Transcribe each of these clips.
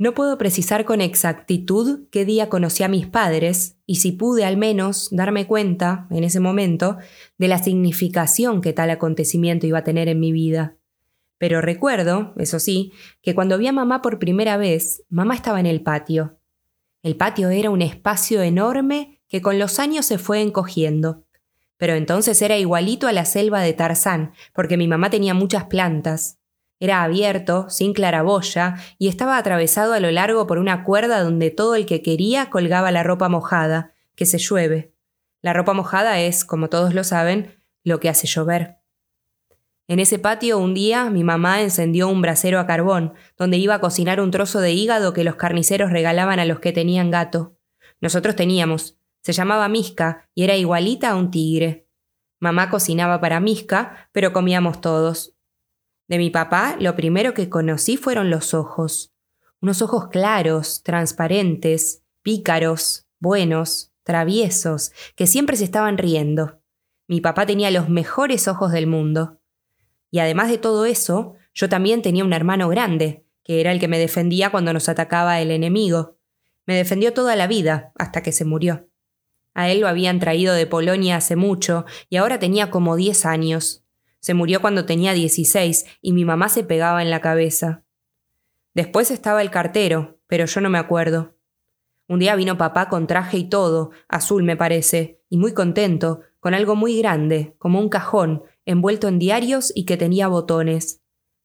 No puedo precisar con exactitud qué día conocí a mis padres y si pude al menos darme cuenta, en ese momento, de la significación que tal acontecimiento iba a tener en mi vida. Pero recuerdo, eso sí, que cuando vi a mamá por primera vez, mamá estaba en el patio. El patio era un espacio enorme que con los años se fue encogiendo. Pero entonces era igualito a la selva de Tarzán, porque mi mamá tenía muchas plantas, era abierto, sin claraboya, y estaba atravesado a lo largo por una cuerda donde todo el que quería colgaba la ropa mojada, que se llueve. La ropa mojada es, como todos lo saben, lo que hace llover. En ese patio un día mi mamá encendió un brasero a carbón, donde iba a cocinar un trozo de hígado que los carniceros regalaban a los que tenían gato. Nosotros teníamos. Se llamaba Misca y era igualita a un tigre. Mamá cocinaba para Misca, pero comíamos todos. De mi papá, lo primero que conocí fueron los ojos. Unos ojos claros, transparentes, pícaros, buenos, traviesos, que siempre se estaban riendo. Mi papá tenía los mejores ojos del mundo. Y además de todo eso, yo también tenía un hermano grande, que era el que me defendía cuando nos atacaba el enemigo. Me defendió toda la vida, hasta que se murió. A él lo habían traído de Polonia hace mucho, y ahora tenía como diez años. Se murió cuando tenía 16 y mi mamá se pegaba en la cabeza. Después estaba el cartero, pero yo no me acuerdo. Un día vino papá con traje y todo, azul me parece, y muy contento, con algo muy grande, como un cajón, envuelto en diarios y que tenía botones.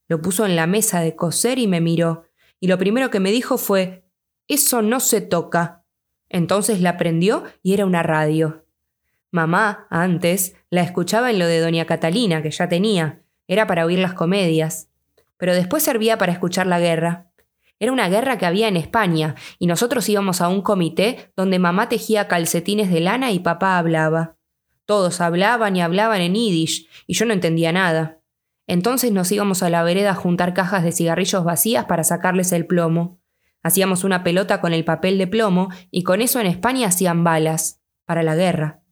Lo puso en la mesa de coser y me miró, y lo primero que me dijo fue Eso no se toca. Entonces la prendió y era una radio. Mamá, antes, la escuchaba en lo de Doña Catalina, que ya tenía. Era para oír las comedias. Pero después servía para escuchar la guerra. Era una guerra que había en España, y nosotros íbamos a un comité donde mamá tejía calcetines de lana y papá hablaba. Todos hablaban y hablaban en yiddish, y yo no entendía nada. Entonces nos íbamos a la vereda a juntar cajas de cigarrillos vacías para sacarles el plomo. Hacíamos una pelota con el papel de plomo, y con eso en España hacían balas, para la guerra.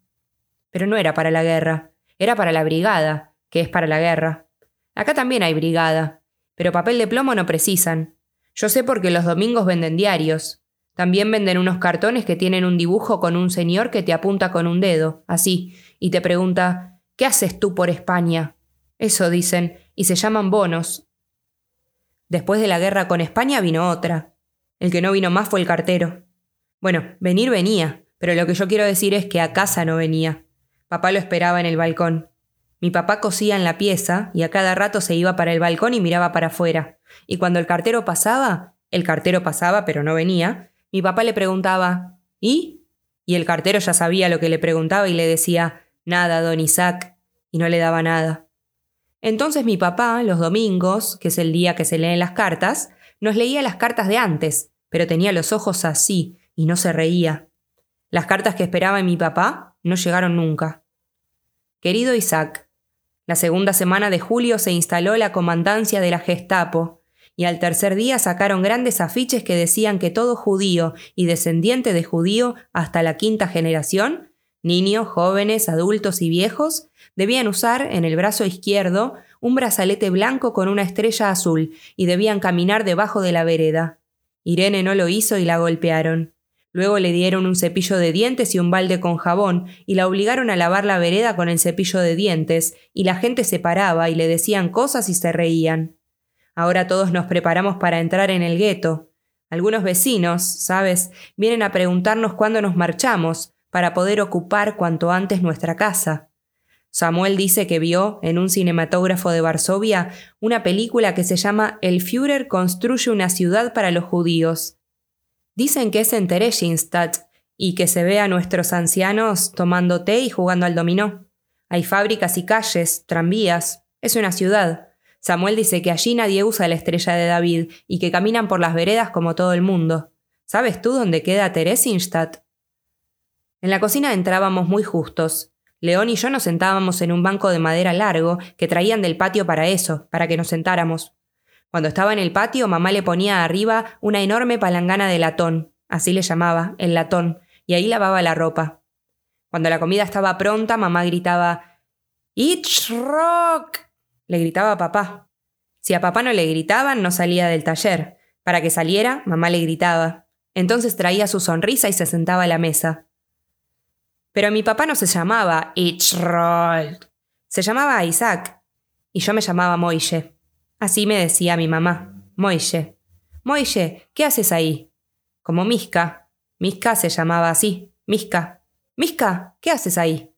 Pero no era para la guerra, era para la brigada, que es para la guerra. Acá también hay brigada, pero papel de plomo no precisan. Yo sé porque los domingos venden diarios. También venden unos cartones que tienen un dibujo con un señor que te apunta con un dedo, así, y te pregunta ¿Qué haces tú por España? Eso dicen, y se llaman bonos. Después de la guerra con España vino otra. El que no vino más fue el cartero. Bueno, venir venía, pero lo que yo quiero decir es que a casa no venía. Papá lo esperaba en el balcón. Mi papá cosía en la pieza y a cada rato se iba para el balcón y miraba para afuera. Y cuando el cartero pasaba, el cartero pasaba pero no venía, mi papá le preguntaba ¿Y? Y el cartero ya sabía lo que le preguntaba y le decía Nada, don Isaac, y no le daba nada. Entonces mi papá, los domingos, que es el día que se leen las cartas, nos leía las cartas de antes, pero tenía los ojos así y no se reía. Las cartas que esperaba mi papá no llegaron nunca. Querido Isaac, la segunda semana de julio se instaló la comandancia de la Gestapo, y al tercer día sacaron grandes afiches que decían que todo judío y descendiente de judío hasta la quinta generación, niños, jóvenes, adultos y viejos, debían usar en el brazo izquierdo un brazalete blanco con una estrella azul y debían caminar debajo de la vereda. Irene no lo hizo y la golpearon. Luego le dieron un cepillo de dientes y un balde con jabón, y la obligaron a lavar la vereda con el cepillo de dientes, y la gente se paraba y le decían cosas y se reían. Ahora todos nos preparamos para entrar en el gueto. Algunos vecinos, sabes, vienen a preguntarnos cuándo nos marchamos, para poder ocupar cuanto antes nuestra casa. Samuel dice que vio, en un cinematógrafo de Varsovia, una película que se llama El Führer construye una ciudad para los judíos, Dicen que es en Theresienstadt y que se ve a nuestros ancianos tomando té y jugando al dominó. Hay fábricas y calles, tranvías. Es una ciudad. Samuel dice que allí nadie usa la estrella de David y que caminan por las veredas como todo el mundo. ¿Sabes tú dónde queda Theresienstadt? En la cocina entrábamos muy justos. León y yo nos sentábamos en un banco de madera largo que traían del patio para eso, para que nos sentáramos. Cuando estaba en el patio, mamá le ponía arriba una enorme palangana de latón, así le llamaba, el latón, y ahí lavaba la ropa. Cuando la comida estaba pronta, mamá gritaba ¡It's rock! Le gritaba a papá. Si a papá no le gritaban, no salía del taller. Para que saliera, mamá le gritaba. Entonces traía su sonrisa y se sentaba a la mesa. Pero mi papá no se llamaba Ichrold. Se llamaba Isaac. Y yo me llamaba Moishe. Así me decía mi mamá. Moishe. Moishe, ¿qué haces ahí? Como Miska. Miska se llamaba así. Miska. Miska, ¿qué haces ahí?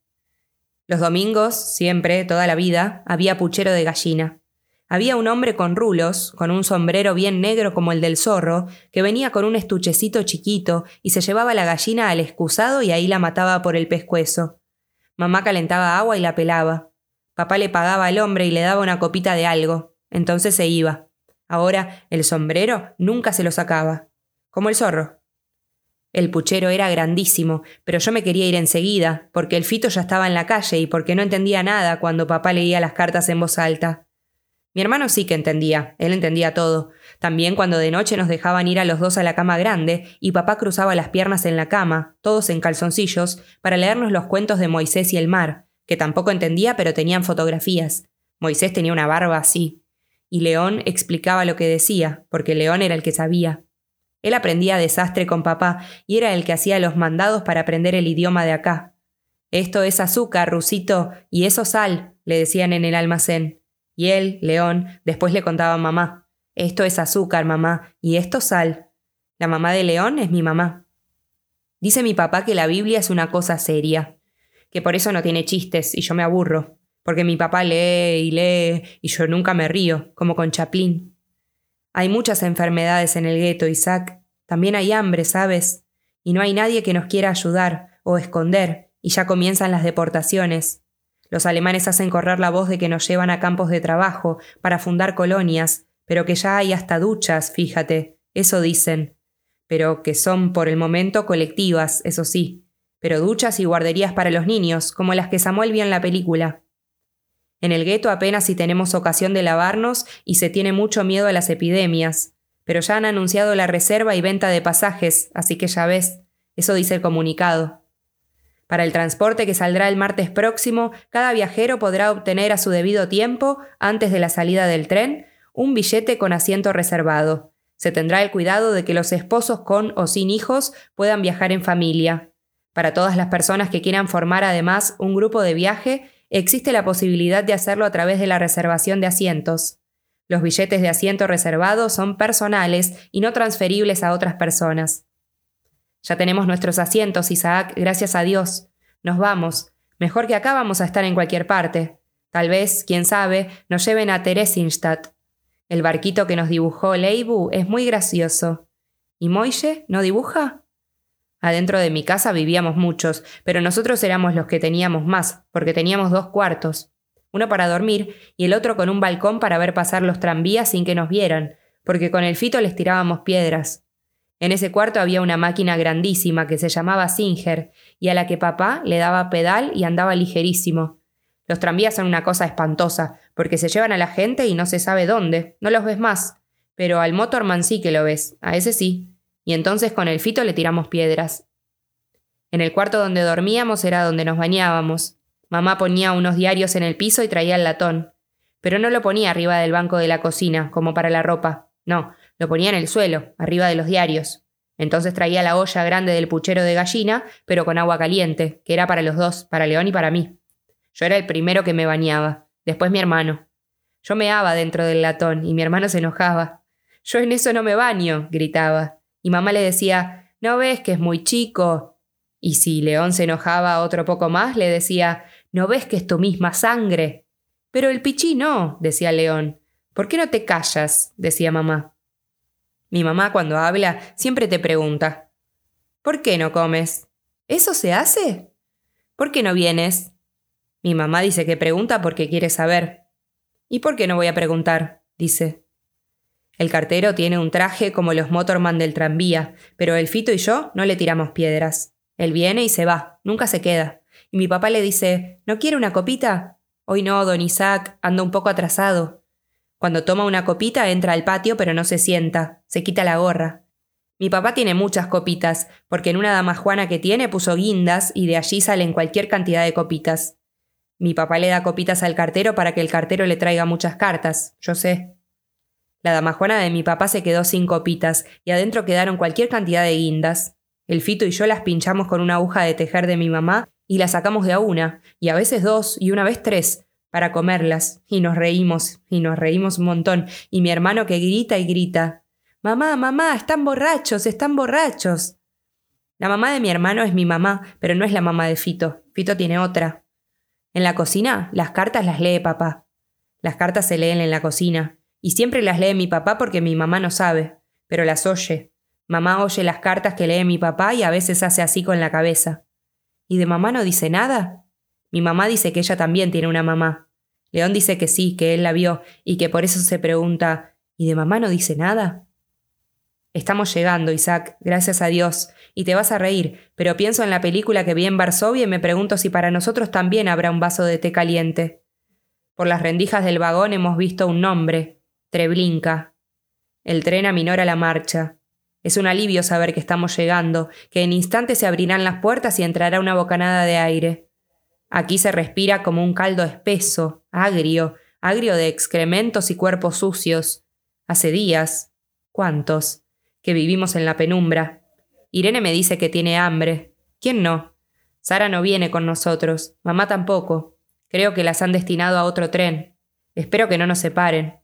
Los domingos, siempre, toda la vida, había puchero de gallina. Había un hombre con rulos, con un sombrero bien negro como el del zorro, que venía con un estuchecito chiquito y se llevaba la gallina al excusado y ahí la mataba por el pescuezo. Mamá calentaba agua y la pelaba. Papá le pagaba al hombre y le daba una copita de algo. Entonces se iba. Ahora el sombrero nunca se lo sacaba. Como el zorro. El puchero era grandísimo, pero yo me quería ir enseguida, porque el fito ya estaba en la calle y porque no entendía nada cuando papá leía las cartas en voz alta. Mi hermano sí que entendía, él entendía todo. También cuando de noche nos dejaban ir a los dos a la cama grande y papá cruzaba las piernas en la cama, todos en calzoncillos, para leernos los cuentos de Moisés y el mar, que tampoco entendía pero tenían fotografías. Moisés tenía una barba así. Y León explicaba lo que decía, porque León era el que sabía. Él aprendía desastre con papá y era el que hacía los mandados para aprender el idioma de acá. Esto es azúcar, Rusito, y eso sal, le decían en el almacén. Y él, León, después le contaba a mamá. Esto es azúcar, mamá, y esto sal. La mamá de León es mi mamá. Dice mi papá que la Biblia es una cosa seria, que por eso no tiene chistes y yo me aburro, porque mi papá lee y lee y yo nunca me río, como con Chaplin. Hay muchas enfermedades en el gueto, Isaac. También hay hambre, ¿sabes? Y no hay nadie que nos quiera ayudar o esconder, y ya comienzan las deportaciones. Los alemanes hacen correr la voz de que nos llevan a campos de trabajo para fundar colonias, pero que ya hay hasta duchas, fíjate, eso dicen. Pero que son por el momento colectivas, eso sí. Pero duchas y guarderías para los niños, como las que Samuel vio en la película. En el gueto apenas si tenemos ocasión de lavarnos y se tiene mucho miedo a las epidemias. Pero ya han anunciado la reserva y venta de pasajes, así que ya ves, eso dice el comunicado. Para el transporte que saldrá el martes próximo, cada viajero podrá obtener a su debido tiempo, antes de la salida del tren, un billete con asiento reservado. Se tendrá el cuidado de que los esposos con o sin hijos puedan viajar en familia. Para todas las personas que quieran formar además un grupo de viaje, existe la posibilidad de hacerlo a través de la reservación de asientos. Los billetes de asiento reservado son personales y no transferibles a otras personas. Ya tenemos nuestros asientos, Isaac, gracias a Dios. Nos vamos. Mejor que acá vamos a estar en cualquier parte. Tal vez, quién sabe, nos lleven a Theresienstadt. El barquito que nos dibujó Leibu es muy gracioso. ¿Y Moishe no dibuja? Adentro de mi casa vivíamos muchos, pero nosotros éramos los que teníamos más, porque teníamos dos cuartos. Uno para dormir y el otro con un balcón para ver pasar los tranvías sin que nos vieran, porque con el fito les tirábamos piedras. En ese cuarto había una máquina grandísima que se llamaba Singer y a la que papá le daba pedal y andaba ligerísimo. Los tranvías son una cosa espantosa, porque se llevan a la gente y no se sabe dónde, no los ves más. Pero al Motorman sí que lo ves, a ese sí. Y entonces con el fito le tiramos piedras. En el cuarto donde dormíamos era donde nos bañábamos. Mamá ponía unos diarios en el piso y traía el latón. Pero no lo ponía arriba del banco de la cocina, como para la ropa. No, lo ponía en el suelo, arriba de los diarios. Entonces traía la olla grande del puchero de gallina, pero con agua caliente, que era para los dos, para León y para mí. Yo era el primero que me bañaba, después mi hermano. Yo meaba dentro del latón y mi hermano se enojaba. Yo en eso no me baño, gritaba. Y mamá le decía, ¿no ves que es muy chico? Y si León se enojaba otro poco más, le decía, ¿no ves que es tu misma sangre? Pero el pichí no, decía León. ¿Por qué no te callas? decía mamá. Mi mamá cuando habla siempre te pregunta, ¿por qué no comes? ¿Eso se hace? ¿Por qué no vienes? Mi mamá dice que pregunta porque quiere saber. ¿Y por qué no voy a preguntar? dice. El cartero tiene un traje como los motorman del tranvía, pero el Fito y yo no le tiramos piedras. Él viene y se va, nunca se queda. Y mi papá le dice, ¿no quiere una copita? Hoy no, don Isaac, anda un poco atrasado. Cuando toma una copita entra al patio pero no se sienta, se quita la gorra. Mi papá tiene muchas copitas, porque en una dama juana que tiene puso guindas y de allí salen cualquier cantidad de copitas. Mi papá le da copitas al cartero para que el cartero le traiga muchas cartas, yo sé. La damajuana de mi papá se quedó sin copitas y adentro quedaron cualquier cantidad de guindas. El Fito y yo las pinchamos con una aguja de tejer de mi mamá y las sacamos de a una, y a veces dos, y una vez tres, para comerlas, y nos reímos, y nos reímos un montón, y mi hermano que grita y grita Mamá, mamá, están borrachos, están borrachos. La mamá de mi hermano es mi mamá, pero no es la mamá de Fito. Fito tiene otra. En la cocina, las cartas las lee papá. Las cartas se leen en la cocina, y siempre las lee mi papá porque mi mamá no sabe, pero las oye. Mamá oye las cartas que lee mi papá y a veces hace así con la cabeza. ¿Y de mamá no dice nada? Mi mamá dice que ella también tiene una mamá. León dice que sí, que él la vio, y que por eso se pregunta ¿Y de mamá no dice nada? Estamos llegando, Isaac, gracias a Dios, y te vas a reír, pero pienso en la película que vi en Varsovia y me pregunto si para nosotros también habrá un vaso de té caliente. Por las rendijas del vagón hemos visto un nombre, Treblinka. El tren aminora la marcha. Es un alivio saber que estamos llegando, que en instantes se abrirán las puertas y entrará una bocanada de aire. Aquí se respira como un caldo espeso, agrio, agrio de excrementos y cuerpos sucios. Hace días, ¿cuántos? que vivimos en la penumbra. Irene me dice que tiene hambre. ¿Quién no? Sara no viene con nosotros, mamá tampoco. Creo que las han destinado a otro tren. Espero que no nos separen.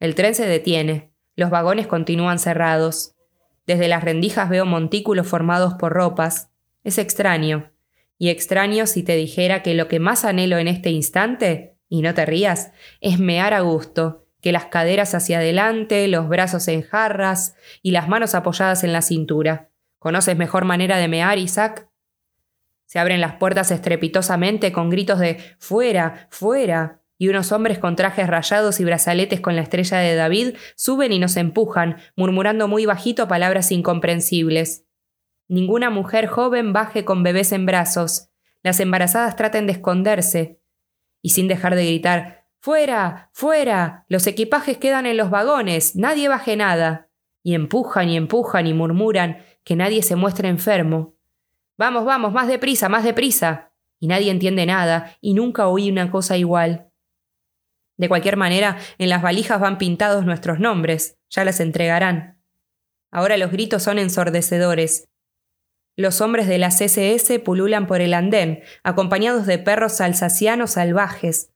El tren se detiene. Los vagones continúan cerrados. Desde las rendijas veo montículos formados por ropas. Es extraño. Y extraño si te dijera que lo que más anhelo en este instante, y no te rías, es mear a gusto, que las caderas hacia adelante, los brazos en jarras y las manos apoyadas en la cintura. ¿Conoces mejor manera de mear, Isaac? Se abren las puertas estrepitosamente con gritos de fuera, fuera, y unos hombres con trajes rayados y brazaletes con la estrella de David suben y nos empujan, murmurando muy bajito palabras incomprensibles. Ninguna mujer joven baje con bebés en brazos. Las embarazadas traten de esconderse. Y sin dejar de gritar Fuera, fuera. Los equipajes quedan en los vagones. Nadie baje nada. Y empujan y empujan y murmuran que nadie se muestre enfermo. Vamos, vamos, más deprisa, más deprisa. Y nadie entiende nada, y nunca oí una cosa igual. De cualquier manera, en las valijas van pintados nuestros nombres, ya las entregarán. Ahora los gritos son ensordecedores. Los hombres de la CSS pululan por el andén, acompañados de perros alsacianos salvajes.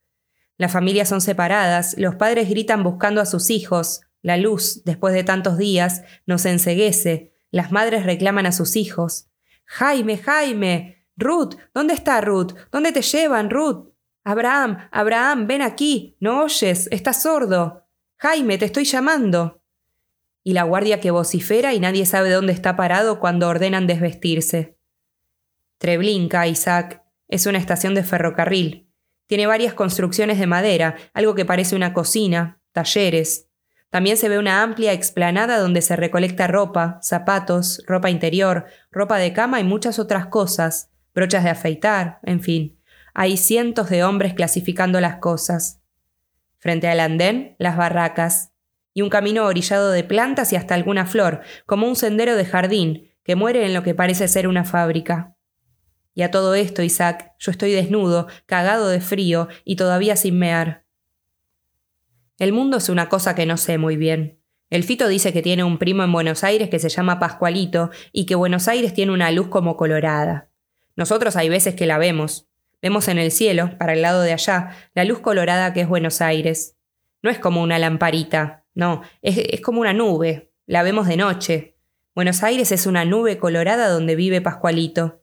Las familias son separadas, los padres gritan buscando a sus hijos, la luz, después de tantos días, nos enseguece, las madres reclaman a sus hijos. Jaime, Jaime. Ruth, ¿dónde está Ruth? ¿Dónde te llevan, Ruth? Abraham, Abraham, ven aquí. No oyes, estás sordo. Jaime, te estoy llamando. Y la guardia que vocifera y nadie sabe dónde está parado cuando ordenan desvestirse. Treblinka, Isaac, es una estación de ferrocarril. Tiene varias construcciones de madera, algo que parece una cocina, talleres. También se ve una amplia explanada donde se recolecta ropa, zapatos, ropa interior, ropa de cama y muchas otras cosas, brochas de afeitar, en fin. Hay cientos de hombres clasificando las cosas. Frente al andén, las barracas, y un camino orillado de plantas y hasta alguna flor, como un sendero de jardín, que muere en lo que parece ser una fábrica. Y a todo esto, Isaac, yo estoy desnudo, cagado de frío y todavía sin mear. El mundo es una cosa que no sé muy bien. El Fito dice que tiene un primo en Buenos Aires que se llama Pascualito y que Buenos Aires tiene una luz como colorada. Nosotros hay veces que la vemos. Vemos en el cielo, para el lado de allá, la luz colorada que es Buenos Aires. No es como una lamparita, no, es, es como una nube. La vemos de noche. Buenos Aires es una nube colorada donde vive Pascualito.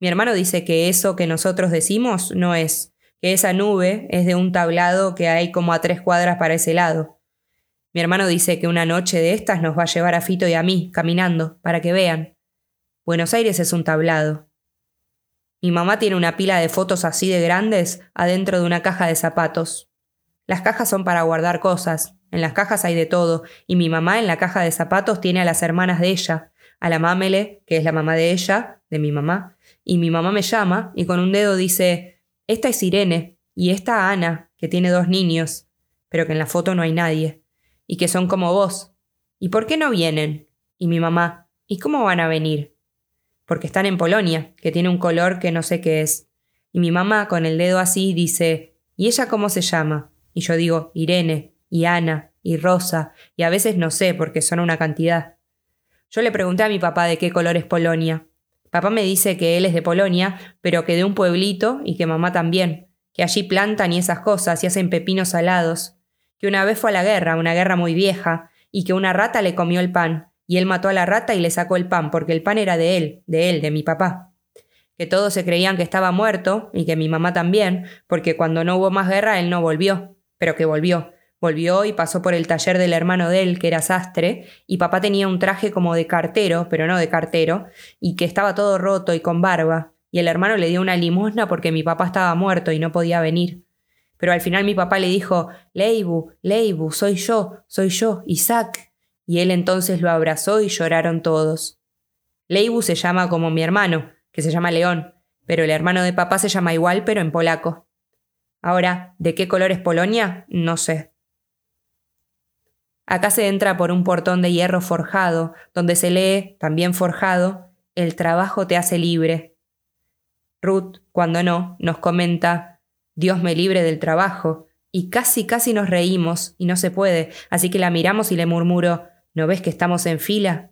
Mi hermano dice que eso que nosotros decimos no es, que esa nube es de un tablado que hay como a tres cuadras para ese lado. Mi hermano dice que una noche de estas nos va a llevar a Fito y a mí, caminando, para que vean. Buenos Aires es un tablado. Mi mamá tiene una pila de fotos así de grandes adentro de una caja de zapatos. Las cajas son para guardar cosas, en las cajas hay de todo, y mi mamá en la caja de zapatos tiene a las hermanas de ella, a la Mámele, que es la mamá de ella, de mi mamá, y mi mamá me llama y con un dedo dice, esta es Irene y esta Ana, que tiene dos niños, pero que en la foto no hay nadie, y que son como vos. ¿Y por qué no vienen? Y mi mamá, ¿y cómo van a venir? Porque están en Polonia, que tiene un color que no sé qué es. Y mi mamá, con el dedo así, dice, ¿y ella cómo se llama? Y yo digo, Irene, y Ana, y rosa, y a veces no sé porque son una cantidad. Yo le pregunté a mi papá de qué color es Polonia. Papá me dice que él es de Polonia, pero que de un pueblito y que mamá también, que allí plantan y esas cosas y hacen pepinos salados, que una vez fue a la guerra, una guerra muy vieja, y que una rata le comió el pan, y él mató a la rata y le sacó el pan, porque el pan era de él, de él, de mi papá. Que todos se creían que estaba muerto, y que mi mamá también, porque cuando no hubo más guerra él no volvió, pero que volvió. Volvió y pasó por el taller del hermano de él, que era sastre, y papá tenía un traje como de cartero, pero no de cartero, y que estaba todo roto y con barba, y el hermano le dio una limosna porque mi papá estaba muerto y no podía venir. Pero al final mi papá le dijo, Leibu, Leibu, soy yo, soy yo, Isaac. Y él entonces lo abrazó y lloraron todos. Leibu se llama como mi hermano, que se llama León, pero el hermano de papá se llama igual, pero en polaco. Ahora, ¿de qué color es Polonia? No sé. Acá se entra por un portón de hierro forjado, donde se lee, también forjado, el trabajo te hace libre. Ruth, cuando no, nos comenta, Dios me libre del trabajo, y casi casi nos reímos, y no se puede, así que la miramos y le murmuro, ¿no ves que estamos en fila?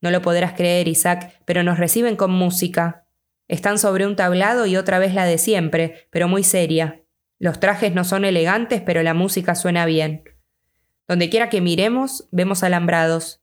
No lo podrás creer, Isaac, pero nos reciben con música. Están sobre un tablado y otra vez la de siempre, pero muy seria. Los trajes no son elegantes, pero la música suena bien. Donde quiera que miremos, vemos alambrados.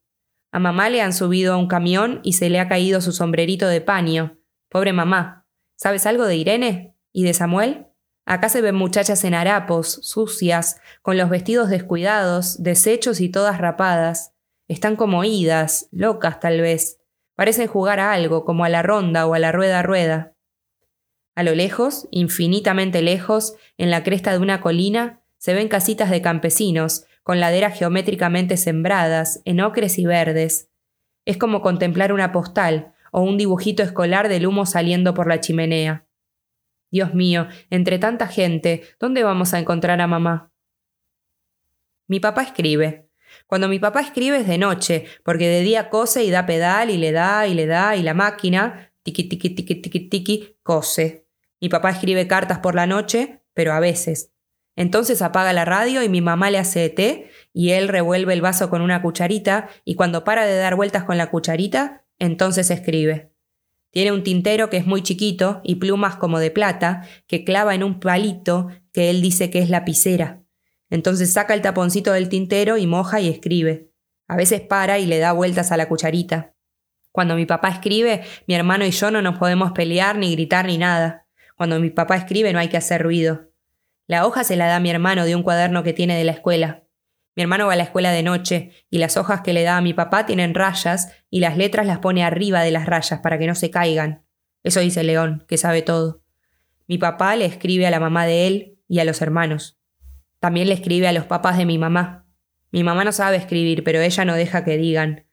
A mamá le han subido a un camión y se le ha caído su sombrerito de paño. Pobre mamá. ¿Sabes algo de Irene? ¿Y de Samuel? Acá se ven muchachas en harapos, sucias, con los vestidos descuidados, deshechos y todas rapadas. Están como idas, locas tal vez. Parecen jugar a algo, como a la ronda o a la rueda rueda. A lo lejos, infinitamente lejos, en la cresta de una colina, se ven casitas de campesinos, con laderas geométricamente sembradas, en ocres y verdes. Es como contemplar una postal o un dibujito escolar del humo saliendo por la chimenea. Dios mío, entre tanta gente, ¿dónde vamos a encontrar a mamá? Mi papá escribe. Cuando mi papá escribe es de noche, porque de día cose y da pedal y le da y le da y la máquina, tiqui tiqui tiqui tiqui tiqui, cose. Mi papá escribe cartas por la noche, pero a veces. Entonces apaga la radio y mi mamá le hace té y él revuelve el vaso con una cucharita y cuando para de dar vueltas con la cucharita, entonces escribe. Tiene un tintero que es muy chiquito y plumas como de plata que clava en un palito que él dice que es lapicera. Entonces saca el taponcito del tintero y moja y escribe. A veces para y le da vueltas a la cucharita. Cuando mi papá escribe, mi hermano y yo no nos podemos pelear ni gritar ni nada. Cuando mi papá escribe no hay que hacer ruido. La hoja se la da mi hermano de un cuaderno que tiene de la escuela. Mi hermano va a la escuela de noche y las hojas que le da a mi papá tienen rayas y las letras las pone arriba de las rayas para que no se caigan. Eso dice León, que sabe todo. Mi papá le escribe a la mamá de él y a los hermanos. También le escribe a los papás de mi mamá. Mi mamá no sabe escribir, pero ella no deja que digan.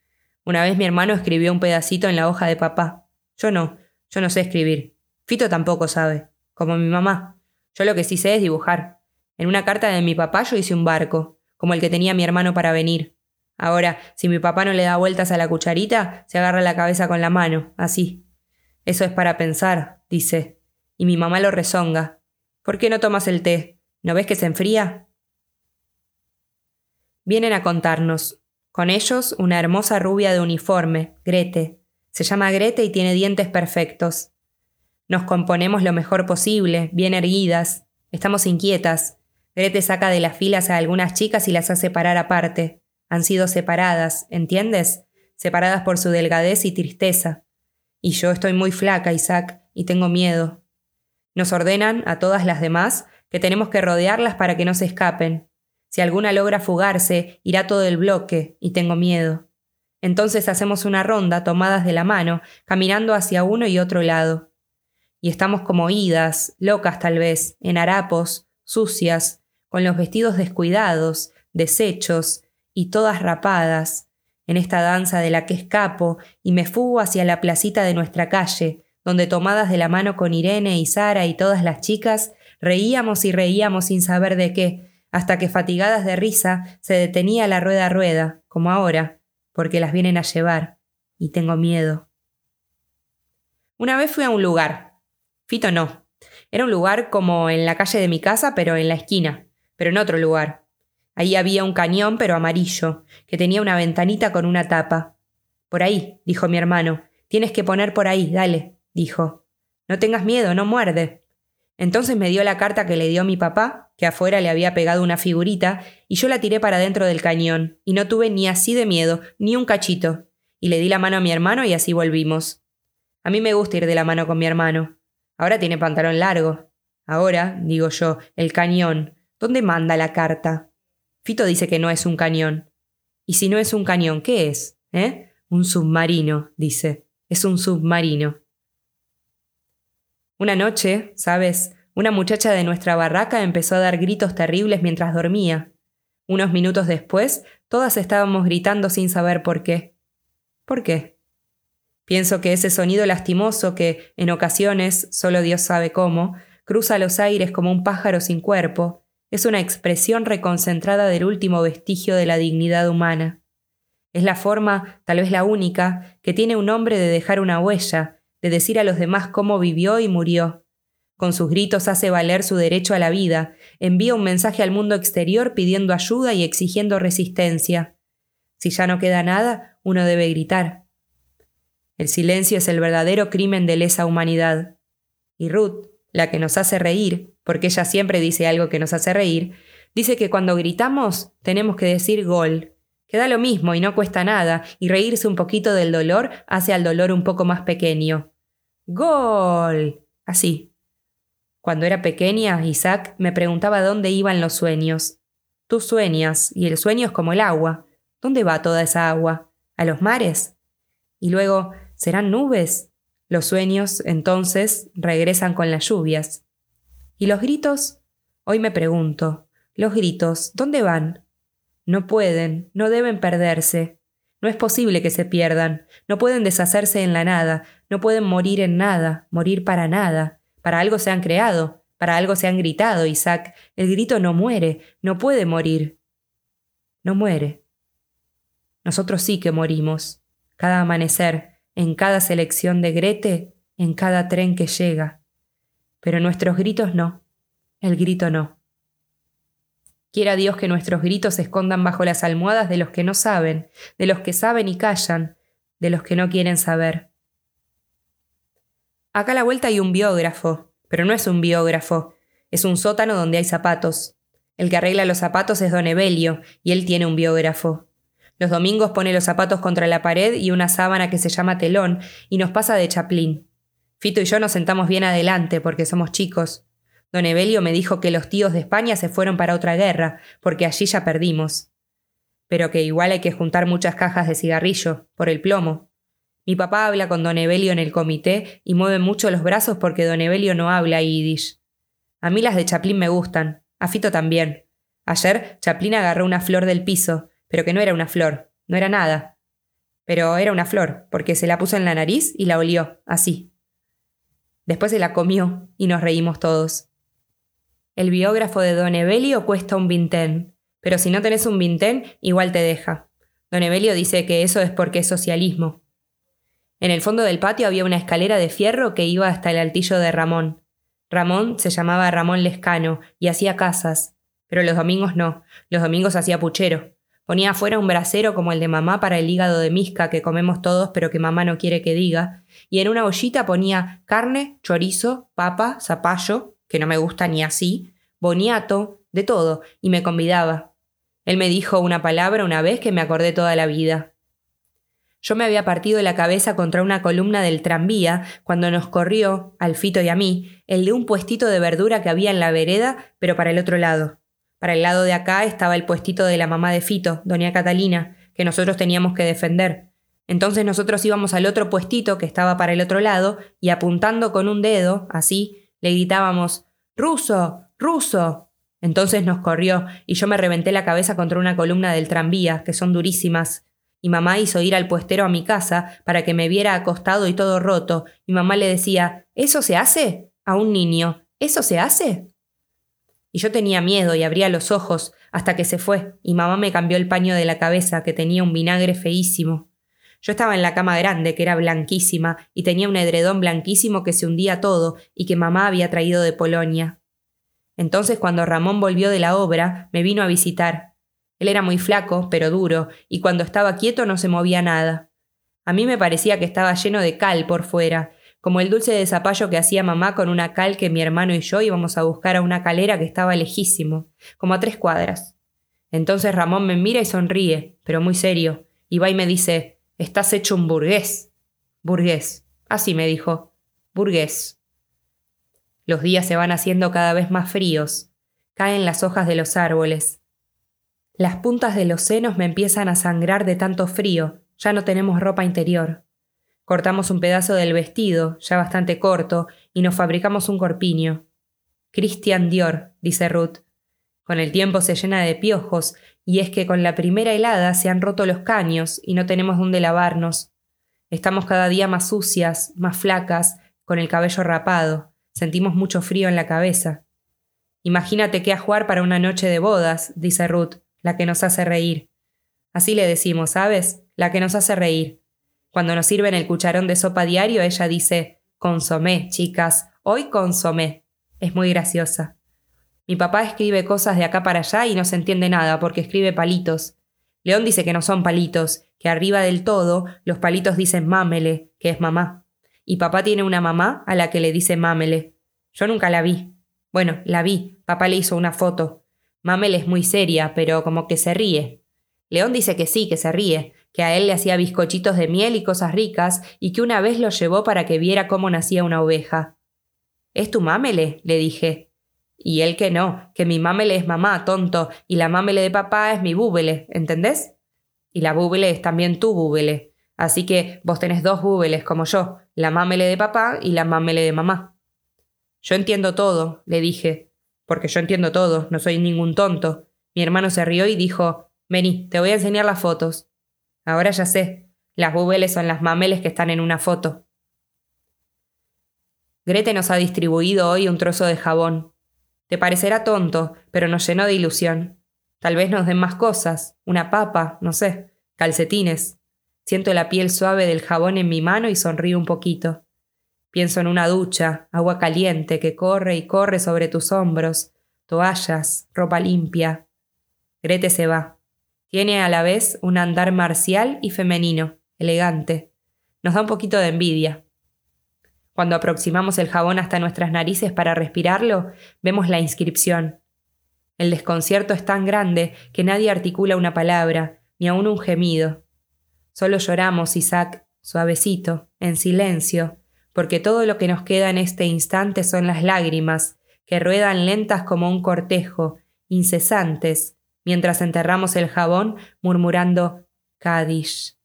Una vez mi hermano escribió un pedacito en la hoja de papá. Yo no, yo no sé escribir. Fito tampoco sabe, como mi mamá. Yo lo que sí sé es dibujar. En una carta de mi papá yo hice un barco como el que tenía mi hermano para venir. Ahora, si mi papá no le da vueltas a la cucharita, se agarra la cabeza con la mano, así. Eso es para pensar, dice. Y mi mamá lo rezonga. ¿Por qué no tomas el té? ¿No ves que se enfría? Vienen a contarnos. Con ellos una hermosa rubia de uniforme, Grete. Se llama Grete y tiene dientes perfectos. Nos componemos lo mejor posible, bien erguidas. Estamos inquietas. Grete saca de las filas a algunas chicas y las hace parar aparte. Han sido separadas, ¿entiendes? Separadas por su delgadez y tristeza. Y yo estoy muy flaca, Isaac, y tengo miedo. Nos ordenan, a todas las demás, que tenemos que rodearlas para que no se escapen. Si alguna logra fugarse, irá todo el bloque, y tengo miedo. Entonces hacemos una ronda, tomadas de la mano, caminando hacia uno y otro lado. Y estamos como idas, locas tal vez, en harapos, sucias, con los vestidos descuidados, deshechos y todas rapadas, en esta danza de la que escapo y me fugo hacia la placita de nuestra calle, donde tomadas de la mano con Irene y Sara y todas las chicas, reíamos y reíamos sin saber de qué, hasta que fatigadas de risa se detenía la rueda a rueda, como ahora, porque las vienen a llevar, y tengo miedo. Una vez fui a un lugar. Fito no. Era un lugar como en la calle de mi casa, pero en la esquina pero en otro lugar. Ahí había un cañón, pero amarillo, que tenía una ventanita con una tapa. Por ahí, dijo mi hermano. Tienes que poner por ahí, dale, dijo. No tengas miedo, no muerde. Entonces me dio la carta que le dio mi papá, que afuera le había pegado una figurita, y yo la tiré para dentro del cañón, y no tuve ni así de miedo, ni un cachito. Y le di la mano a mi hermano y así volvimos. A mí me gusta ir de la mano con mi hermano. Ahora tiene pantalón largo. Ahora, digo yo, el cañón. ¿Dónde manda la carta? Fito dice que no es un cañón. Y si no es un cañón, ¿qué es? ¿Eh? Un submarino, dice. Es un submarino. Una noche, ¿sabes? Una muchacha de nuestra barraca empezó a dar gritos terribles mientras dormía. Unos minutos después, todas estábamos gritando sin saber por qué. ¿Por qué? Pienso que ese sonido lastimoso que, en ocasiones, solo Dios sabe cómo, cruza los aires como un pájaro sin cuerpo, es una expresión reconcentrada del último vestigio de la dignidad humana. Es la forma, tal vez la única, que tiene un hombre de dejar una huella, de decir a los demás cómo vivió y murió. Con sus gritos hace valer su derecho a la vida, envía un mensaje al mundo exterior pidiendo ayuda y exigiendo resistencia. Si ya no queda nada, uno debe gritar. El silencio es el verdadero crimen de lesa humanidad. Y Ruth, la que nos hace reír, porque ella siempre dice algo que nos hace reír, dice que cuando gritamos tenemos que decir gol, que da lo mismo y no cuesta nada, y reírse un poquito del dolor hace al dolor un poco más pequeño. Gol. Así. Cuando era pequeña, Isaac me preguntaba dónde iban los sueños. Tú sueñas, y el sueño es como el agua. ¿Dónde va toda esa agua? ¿A los mares? Y luego, ¿serán nubes? Los sueños, entonces, regresan con las lluvias. ¿Y los gritos? Hoy me pregunto, ¿los gritos dónde van? No pueden, no deben perderse. No es posible que se pierdan, no pueden deshacerse en la nada, no pueden morir en nada, morir para nada. Para algo se han creado, para algo se han gritado, Isaac. El grito no muere, no puede morir. No muere. Nosotros sí que morimos. Cada amanecer, en cada selección de Grete, en cada tren que llega. Pero nuestros gritos no, el grito no. Quiera Dios que nuestros gritos se escondan bajo las almohadas de los que no saben, de los que saben y callan, de los que no quieren saber. Acá a la vuelta hay un biógrafo, pero no es un biógrafo, es un sótano donde hay zapatos. El que arregla los zapatos es don Evelio, y él tiene un biógrafo. Los domingos pone los zapatos contra la pared y una sábana que se llama telón y nos pasa de chaplín. Fito y yo nos sentamos bien adelante porque somos chicos. Don Evelio me dijo que los tíos de España se fueron para otra guerra, porque allí ya perdimos. Pero que igual hay que juntar muchas cajas de cigarrillo, por el plomo. Mi papá habla con don Evelio en el comité y mueve mucho los brazos porque don Evelio no habla yiddish. A mí las de Chaplin me gustan, a Fito también. Ayer Chaplin agarró una flor del piso, pero que no era una flor, no era nada. Pero era una flor, porque se la puso en la nariz y la olió, así. Después se la comió y nos reímos todos. El biógrafo de Don Evelio cuesta un vintén, pero si no tenés un vintén, igual te deja. Don Evelio dice que eso es porque es socialismo. En el fondo del patio había una escalera de fierro que iba hasta el altillo de Ramón. Ramón se llamaba Ramón Lescano y hacía casas, pero los domingos no, los domingos hacía puchero. Ponía afuera un brasero como el de mamá para el hígado de misca que comemos todos pero que mamá no quiere que diga, y en una ollita ponía carne, chorizo, papa, zapallo, que no me gusta ni así, boniato, de todo, y me convidaba. Él me dijo una palabra una vez que me acordé toda la vida. Yo me había partido la cabeza contra una columna del tranvía cuando nos corrió, al Fito y a mí, el de un puestito de verdura que había en la vereda, pero para el otro lado. Para el lado de acá estaba el puestito de la mamá de Fito, doña Catalina, que nosotros teníamos que defender. Entonces nosotros íbamos al otro puestito que estaba para el otro lado y apuntando con un dedo, así, le gritábamos Ruso, ruso. Entonces nos corrió y yo me reventé la cabeza contra una columna del tranvía, que son durísimas. Y mamá hizo ir al puestero a mi casa para que me viera acostado y todo roto. Y mamá le decía, ¿Eso se hace? A un niño. ¿Eso se hace? y yo tenía miedo y abría los ojos hasta que se fue y mamá me cambió el paño de la cabeza que tenía un vinagre feísimo. Yo estaba en la cama grande, que era blanquísima, y tenía un edredón blanquísimo que se hundía todo y que mamá había traído de Polonia. Entonces, cuando Ramón volvió de la obra, me vino a visitar. Él era muy flaco, pero duro, y cuando estaba quieto no se movía nada. A mí me parecía que estaba lleno de cal por fuera, como el dulce de zapallo que hacía mamá con una cal que mi hermano y yo íbamos a buscar a una calera que estaba lejísimo, como a tres cuadras. Entonces Ramón me mira y sonríe, pero muy serio, y va y me dice, Estás hecho un burgués. Burgués. Así me dijo. Burgués. Los días se van haciendo cada vez más fríos. Caen las hojas de los árboles. Las puntas de los senos me empiezan a sangrar de tanto frío. Ya no tenemos ropa interior. Cortamos un pedazo del vestido, ya bastante corto, y nos fabricamos un corpiño. Christian Dior, dice Ruth. Con el tiempo se llena de piojos, y es que con la primera helada se han roto los caños y no tenemos dónde lavarnos. Estamos cada día más sucias, más flacas, con el cabello rapado. Sentimos mucho frío en la cabeza. Imagínate qué ajuar para una noche de bodas, dice Ruth, la que nos hace reír. Así le decimos, ¿sabes? La que nos hace reír. Cuando nos sirven el cucharón de sopa diario, ella dice, consomé, chicas, hoy consomé. Es muy graciosa. Mi papá escribe cosas de acá para allá y no se entiende nada porque escribe palitos. León dice que no son palitos, que arriba del todo los palitos dicen mámele, que es mamá. Y papá tiene una mamá a la que le dice mámele. Yo nunca la vi. Bueno, la vi, papá le hizo una foto. Mámele es muy seria, pero como que se ríe. León dice que sí, que se ríe, que a él le hacía bizcochitos de miel y cosas ricas, y que una vez lo llevó para que viera cómo nacía una oveja. ¿Es tu mámele? le dije. Y él que no, que mi mámele es mamá, tonto, y la mámele de papá es mi búbele, ¿entendés? Y la búbele es también tu búbele. Así que vos tenés dos búbeles como yo, la mámele de papá y la mámele de mamá. Yo entiendo todo, le dije, porque yo entiendo todo, no soy ningún tonto. Mi hermano se rió y dijo, Vení, te voy a enseñar las fotos. Ahora ya sé, las búbeles son las mameles que están en una foto. Grete nos ha distribuido hoy un trozo de jabón. Te parecerá tonto, pero nos llenó de ilusión. Tal vez nos den más cosas, una papa, no sé, calcetines. Siento la piel suave del jabón en mi mano y sonrío un poquito. Pienso en una ducha, agua caliente que corre y corre sobre tus hombros, toallas, ropa limpia. Grete se va. Tiene a la vez un andar marcial y femenino, elegante. Nos da un poquito de envidia. Cuando aproximamos el jabón hasta nuestras narices para respirarlo, vemos la inscripción. El desconcierto es tan grande que nadie articula una palabra, ni aun un gemido. Solo lloramos, Isaac, suavecito, en silencio, porque todo lo que nos queda en este instante son las lágrimas, que ruedan lentas como un cortejo, incesantes, mientras enterramos el jabón murmurando Kadish.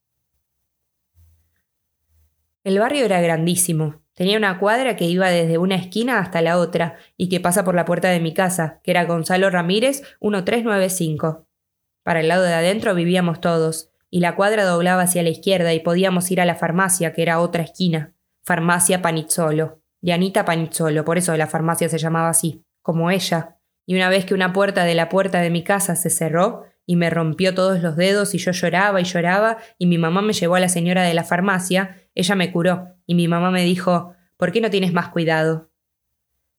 El barrio era grandísimo. Tenía una cuadra que iba desde una esquina hasta la otra y que pasa por la puerta de mi casa, que era Gonzalo Ramírez 1395. Para el lado de adentro vivíamos todos, y la cuadra doblaba hacia la izquierda y podíamos ir a la farmacia, que era otra esquina. Farmacia Panizzolo. De Anita Panizzolo, por eso la farmacia se llamaba así, como ella, y una vez que una puerta de la puerta de mi casa se cerró y me rompió todos los dedos y yo lloraba y lloraba y mi mamá me llevó a la señora de la farmacia, ella me curó y mi mamá me dijo, ¿por qué no tienes más cuidado?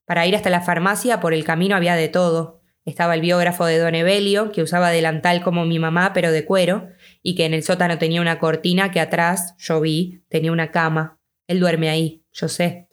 Para ir hasta la farmacia por el camino había de todo. Estaba el biógrafo de Don Evelio, que usaba delantal como mi mamá, pero de cuero, y que en el sótano tenía una cortina que atrás, yo vi, tenía una cama. Él duerme ahí, yo sé.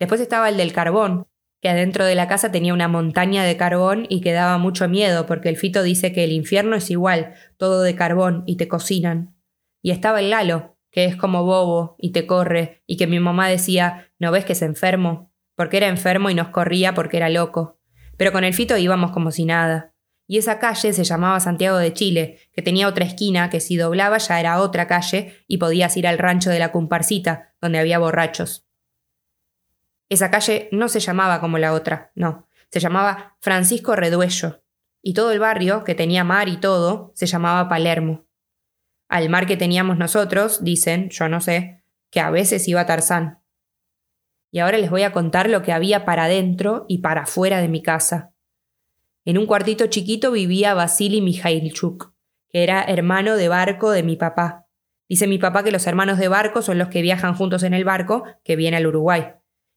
Después estaba el del carbón, que adentro de la casa tenía una montaña de carbón y que daba mucho miedo porque el fito dice que el infierno es igual, todo de carbón y te cocinan. Y estaba el Lalo, que es como bobo y te corre, y que mi mamá decía, ¿no ves que es enfermo? Porque era enfermo y nos corría porque era loco. Pero con el fito íbamos como si nada. Y esa calle se llamaba Santiago de Chile, que tenía otra esquina que si doblaba ya era otra calle y podías ir al rancho de la Cumparcita, donde había borrachos. Esa calle no se llamaba como la otra, no, se llamaba Francisco Reduello, y todo el barrio, que tenía mar y todo, se llamaba Palermo. Al mar que teníamos nosotros, dicen, yo no sé, que a veces iba Tarzán. Y ahora les voy a contar lo que había para adentro y para afuera de mi casa. En un cuartito chiquito vivía Vasily Mijailchuk, que era hermano de barco de mi papá. Dice mi papá que los hermanos de barco son los que viajan juntos en el barco que viene al Uruguay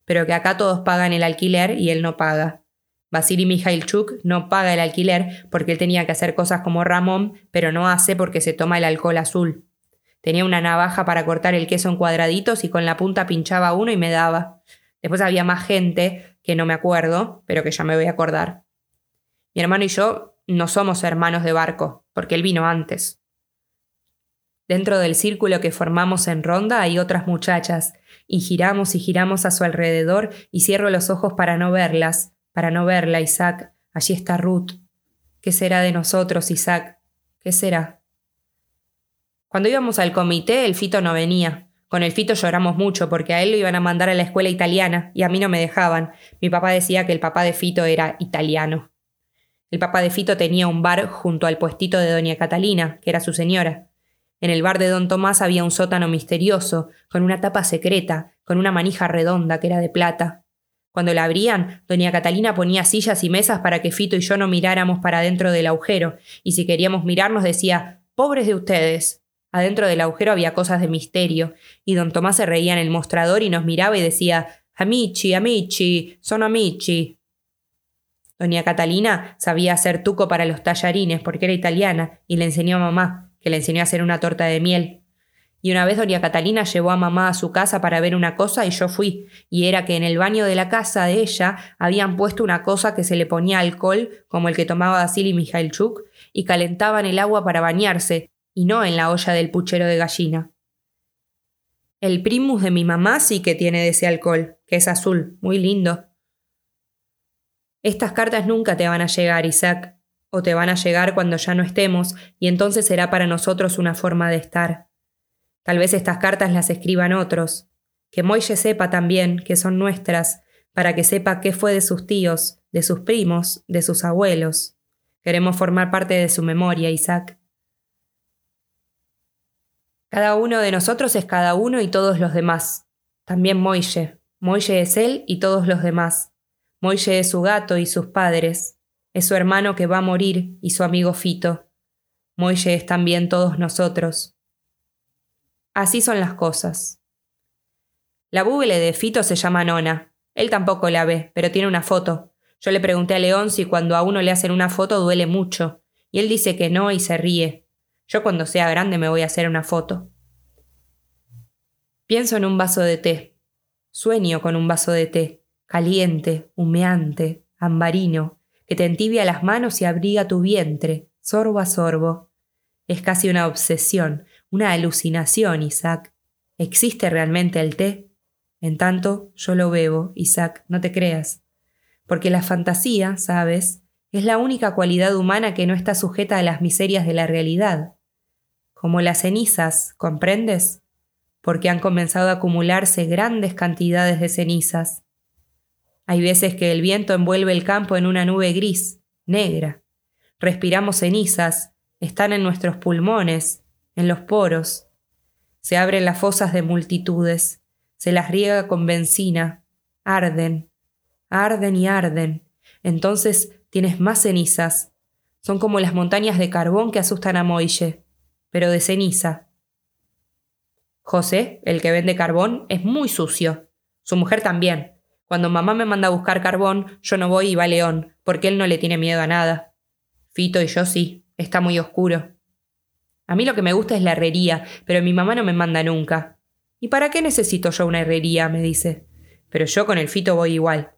pero que acá todos pagan el alquiler y él no paga. Vasily Mikhailchuk no paga el alquiler porque él tenía que hacer cosas como Ramón, pero no hace porque se toma el alcohol azul. Tenía una navaja para cortar el queso en cuadraditos y con la punta pinchaba uno y me daba. Después había más gente, que no me acuerdo, pero que ya me voy a acordar. Mi hermano y yo no somos hermanos de barco, porque él vino antes. Dentro del círculo que formamos en ronda hay otras muchachas, y giramos y giramos a su alrededor y cierro los ojos para no verlas, para no verla, Isaac. Allí está Ruth. ¿Qué será de nosotros, Isaac? ¿Qué será? Cuando íbamos al comité, el Fito no venía. Con el Fito lloramos mucho porque a él lo iban a mandar a la escuela italiana y a mí no me dejaban. Mi papá decía que el papá de Fito era italiano. El papá de Fito tenía un bar junto al puestito de doña Catalina, que era su señora. En el bar de don Tomás había un sótano misterioso, con una tapa secreta, con una manija redonda que era de plata. Cuando la abrían, doña Catalina ponía sillas y mesas para que Fito y yo no miráramos para dentro del agujero, y si queríamos mirarnos decía Pobres de ustedes. Adentro del agujero había cosas de misterio, y don Tomás se reía en el mostrador y nos miraba y decía Amici, amici, son amici. Doña Catalina sabía hacer tuco para los tallarines porque era italiana y le enseñó a mamá, que le enseñó a hacer una torta de miel. Y una vez doña Catalina llevó a mamá a su casa para ver una cosa y yo fui, y era que en el baño de la casa de ella habían puesto una cosa que se le ponía alcohol, como el que tomaba Vasily Mijailchuk, y calentaban el agua para bañarse, y no en la olla del puchero de gallina. El primus de mi mamá sí que tiene de ese alcohol, que es azul, muy lindo. Estas cartas nunca te van a llegar, Isaac, o te van a llegar cuando ya no estemos, y entonces será para nosotros una forma de estar. Tal vez estas cartas las escriban otros. Que Moille sepa también que son nuestras, para que sepa qué fue de sus tíos, de sus primos, de sus abuelos. Queremos formar parte de su memoria, Isaac. Cada uno de nosotros es cada uno y todos los demás. También Moille. Moille es él y todos los demás. Moille es su gato y sus padres. Es su hermano que va a morir y su amigo Fito. Moille es también todos nosotros. Así son las cosas. La búbele de Fito se llama Nona. Él tampoco la ve, pero tiene una foto. Yo le pregunté a León si cuando a uno le hacen una foto duele mucho, y él dice que no y se ríe. Yo cuando sea grande me voy a hacer una foto. Pienso en un vaso de té. Sueño con un vaso de té, caliente, humeante, ambarino, que te entibia las manos y abriga tu vientre, sorbo a sorbo. Es casi una obsesión, una alucinación, Isaac. ¿Existe realmente el té? En tanto, yo lo bebo, Isaac, no te creas. Porque la fantasía, sabes, es la única cualidad humana que no está sujeta a las miserias de la realidad como las cenizas, ¿comprendes? Porque han comenzado a acumularse grandes cantidades de cenizas. Hay veces que el viento envuelve el campo en una nube gris, negra. Respiramos cenizas, están en nuestros pulmones, en los poros. Se abren las fosas de multitudes, se las riega con benzina, arden, arden y arden. Entonces tienes más cenizas. Son como las montañas de carbón que asustan a Moille pero de ceniza. José, el que vende carbón, es muy sucio. Su mujer también. Cuando mamá me manda a buscar carbón, yo no voy y va León, porque él no le tiene miedo a nada. Fito y yo sí, está muy oscuro. A mí lo que me gusta es la herrería, pero mi mamá no me manda nunca. ¿Y para qué necesito yo una herrería? me dice. Pero yo con el Fito voy igual.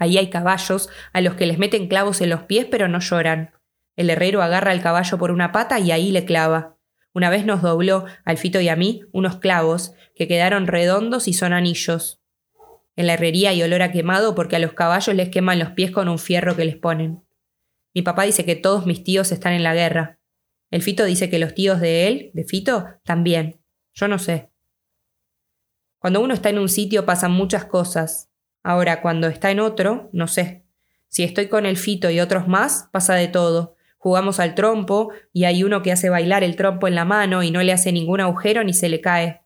Ahí hay caballos a los que les meten clavos en los pies pero no lloran. El herrero agarra al caballo por una pata y ahí le clava. Una vez nos dobló, al Fito y a mí, unos clavos, que quedaron redondos y son anillos. En la herrería hay olor a quemado porque a los caballos les queman los pies con un fierro que les ponen. Mi papá dice que todos mis tíos están en la guerra. El Fito dice que los tíos de él, de Fito, también. Yo no sé. Cuando uno está en un sitio pasan muchas cosas. Ahora, cuando está en otro, no sé. Si estoy con el Fito y otros más, pasa de todo jugamos al trompo y hay uno que hace bailar el trompo en la mano y no le hace ningún agujero ni se le cae.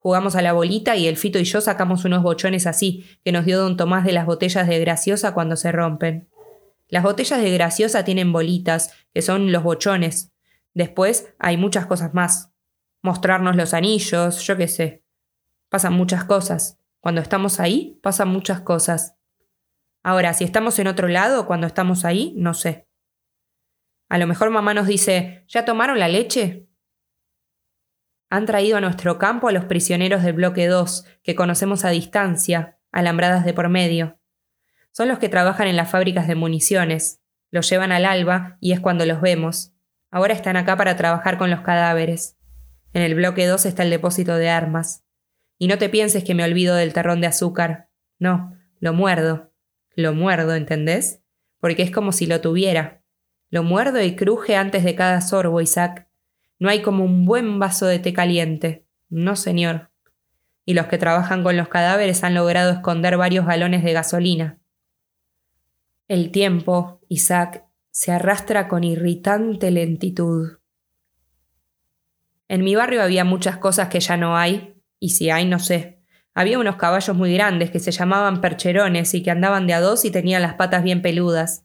Jugamos a la bolita y el Fito y yo sacamos unos bochones así, que nos dio don Tomás de las botellas de graciosa cuando se rompen. Las botellas de graciosa tienen bolitas, que son los bochones. Después hay muchas cosas más. Mostrarnos los anillos, yo qué sé. Pasan muchas cosas. Cuando estamos ahí, pasan muchas cosas. Ahora, si estamos en otro lado cuando estamos ahí, no sé. A lo mejor mamá nos dice, ¿ya tomaron la leche? Han traído a nuestro campo a los prisioneros del bloque 2, que conocemos a distancia, alambradas de por medio. Son los que trabajan en las fábricas de municiones. Los llevan al alba y es cuando los vemos. Ahora están acá para trabajar con los cadáveres. En el bloque 2 está el depósito de armas. Y no te pienses que me olvido del terrón de azúcar. No, lo muerdo. Lo muerdo, ¿entendés? Porque es como si lo tuviera. Lo muerdo y cruje antes de cada sorbo, Isaac. No hay como un buen vaso de té caliente. No, señor. Y los que trabajan con los cadáveres han logrado esconder varios galones de gasolina. El tiempo, Isaac, se arrastra con irritante lentitud. En mi barrio había muchas cosas que ya no hay, y si hay, no sé. Había unos caballos muy grandes que se llamaban percherones y que andaban de a dos y tenían las patas bien peludas.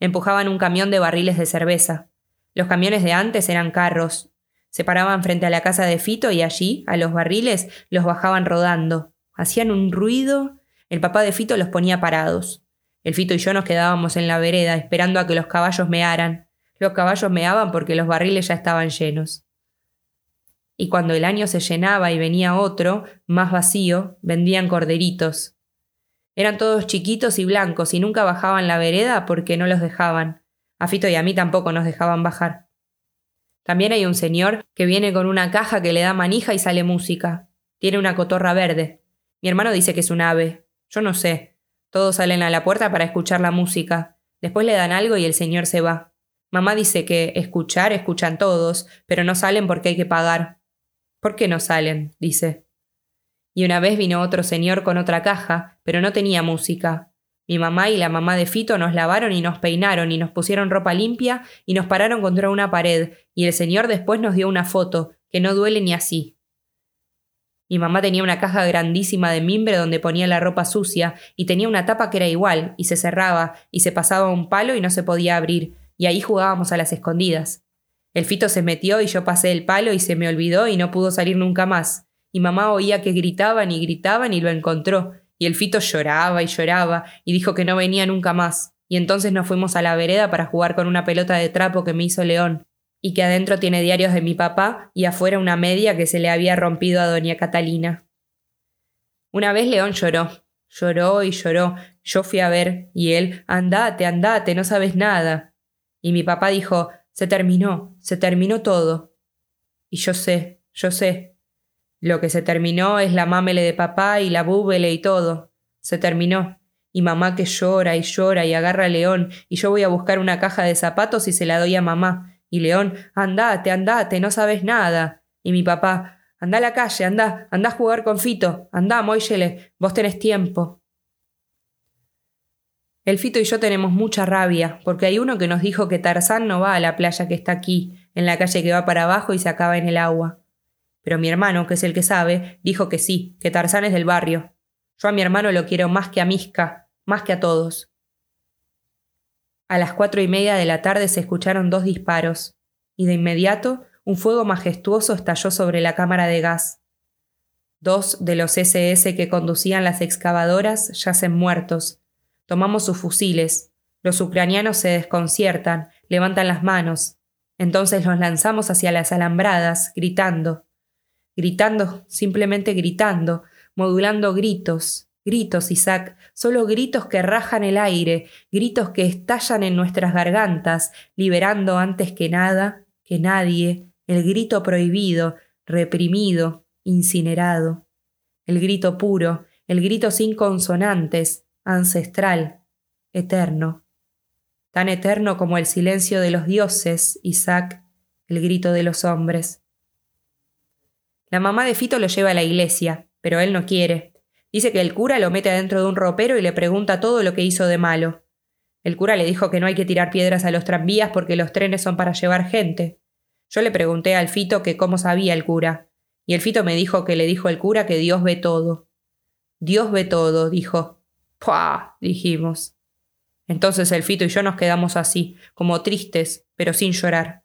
Empujaban un camión de barriles de cerveza. Los camiones de antes eran carros, se paraban frente a la casa de Fito y allí, a los barriles, los bajaban rodando. Hacían un ruido. El papá de Fito los ponía parados. El Fito y yo nos quedábamos en la vereda esperando a que los caballos mearan. Los caballos meaban porque los barriles ya estaban llenos. Y cuando el año se llenaba y venía otro, más vacío, vendían corderitos. Eran todos chiquitos y blancos y nunca bajaban la vereda porque no los dejaban. A Fito y a mí tampoco nos dejaban bajar. También hay un señor que viene con una caja que le da manija y sale música. Tiene una cotorra verde. Mi hermano dice que es un ave. Yo no sé. Todos salen a la puerta para escuchar la música. Después le dan algo y el señor se va. Mamá dice que escuchar escuchan todos, pero no salen porque hay que pagar. ¿Por qué no salen? dice. Y una vez vino otro señor con otra caja, pero no tenía música. Mi mamá y la mamá de Fito nos lavaron y nos peinaron y nos pusieron ropa limpia y nos pararon contra una pared, y el señor después nos dio una foto, que no duele ni así. Mi mamá tenía una caja grandísima de mimbre donde ponía la ropa sucia, y tenía una tapa que era igual, y se cerraba, y se pasaba un palo y no se podía abrir, y ahí jugábamos a las escondidas. El Fito se metió y yo pasé el palo y se me olvidó y no pudo salir nunca más. Y mamá oía que gritaban y gritaban y lo encontró, y el Fito lloraba y lloraba y dijo que no venía nunca más. Y entonces nos fuimos a la vereda para jugar con una pelota de trapo que me hizo León, y que adentro tiene diarios de mi papá y afuera una media que se le había rompido a doña Catalina. Una vez León lloró, lloró y lloró. Yo fui a ver, y él, andate, andate, no sabes nada. Y mi papá dijo, se terminó, se terminó todo. Y yo sé, yo sé, lo que se terminó es la mámele de papá y la búbele y todo. Se terminó. Y mamá que llora y llora y agarra a León, y yo voy a buscar una caja de zapatos y se la doy a mamá. Y León, andate, andate, no sabes nada. Y mi papá, anda a la calle, anda, anda a jugar con Fito, anda, Moyele, vos tenés tiempo. El Fito y yo tenemos mucha rabia, porque hay uno que nos dijo que Tarzán no va a la playa que está aquí, en la calle que va para abajo y se acaba en el agua. Pero mi hermano, que es el que sabe, dijo que sí, que Tarzán es del barrio. Yo a mi hermano lo quiero más que a Misca, más que a todos. A las cuatro y media de la tarde se escucharon dos disparos, y de inmediato un fuego majestuoso estalló sobre la cámara de gas. Dos de los SS que conducían las excavadoras yacen muertos. Tomamos sus fusiles. Los ucranianos se desconciertan, levantan las manos. Entonces los lanzamos hacia las alambradas, gritando gritando, simplemente gritando, modulando gritos, gritos, Isaac, solo gritos que rajan el aire, gritos que estallan en nuestras gargantas, liberando antes que nada, que nadie, el grito prohibido, reprimido, incinerado, el grito puro, el grito sin consonantes, ancestral, eterno, tan eterno como el silencio de los dioses, Isaac, el grito de los hombres. La mamá de Fito lo lleva a la iglesia, pero él no quiere. Dice que el cura lo mete adentro de un ropero y le pregunta todo lo que hizo de malo. El cura le dijo que no hay que tirar piedras a los tranvías porque los trenes son para llevar gente. Yo le pregunté al Fito que cómo sabía el cura, y el Fito me dijo que le dijo el cura que Dios ve todo. Dios ve todo, dijo. ¡Pah! dijimos. Entonces el Fito y yo nos quedamos así, como tristes, pero sin llorar.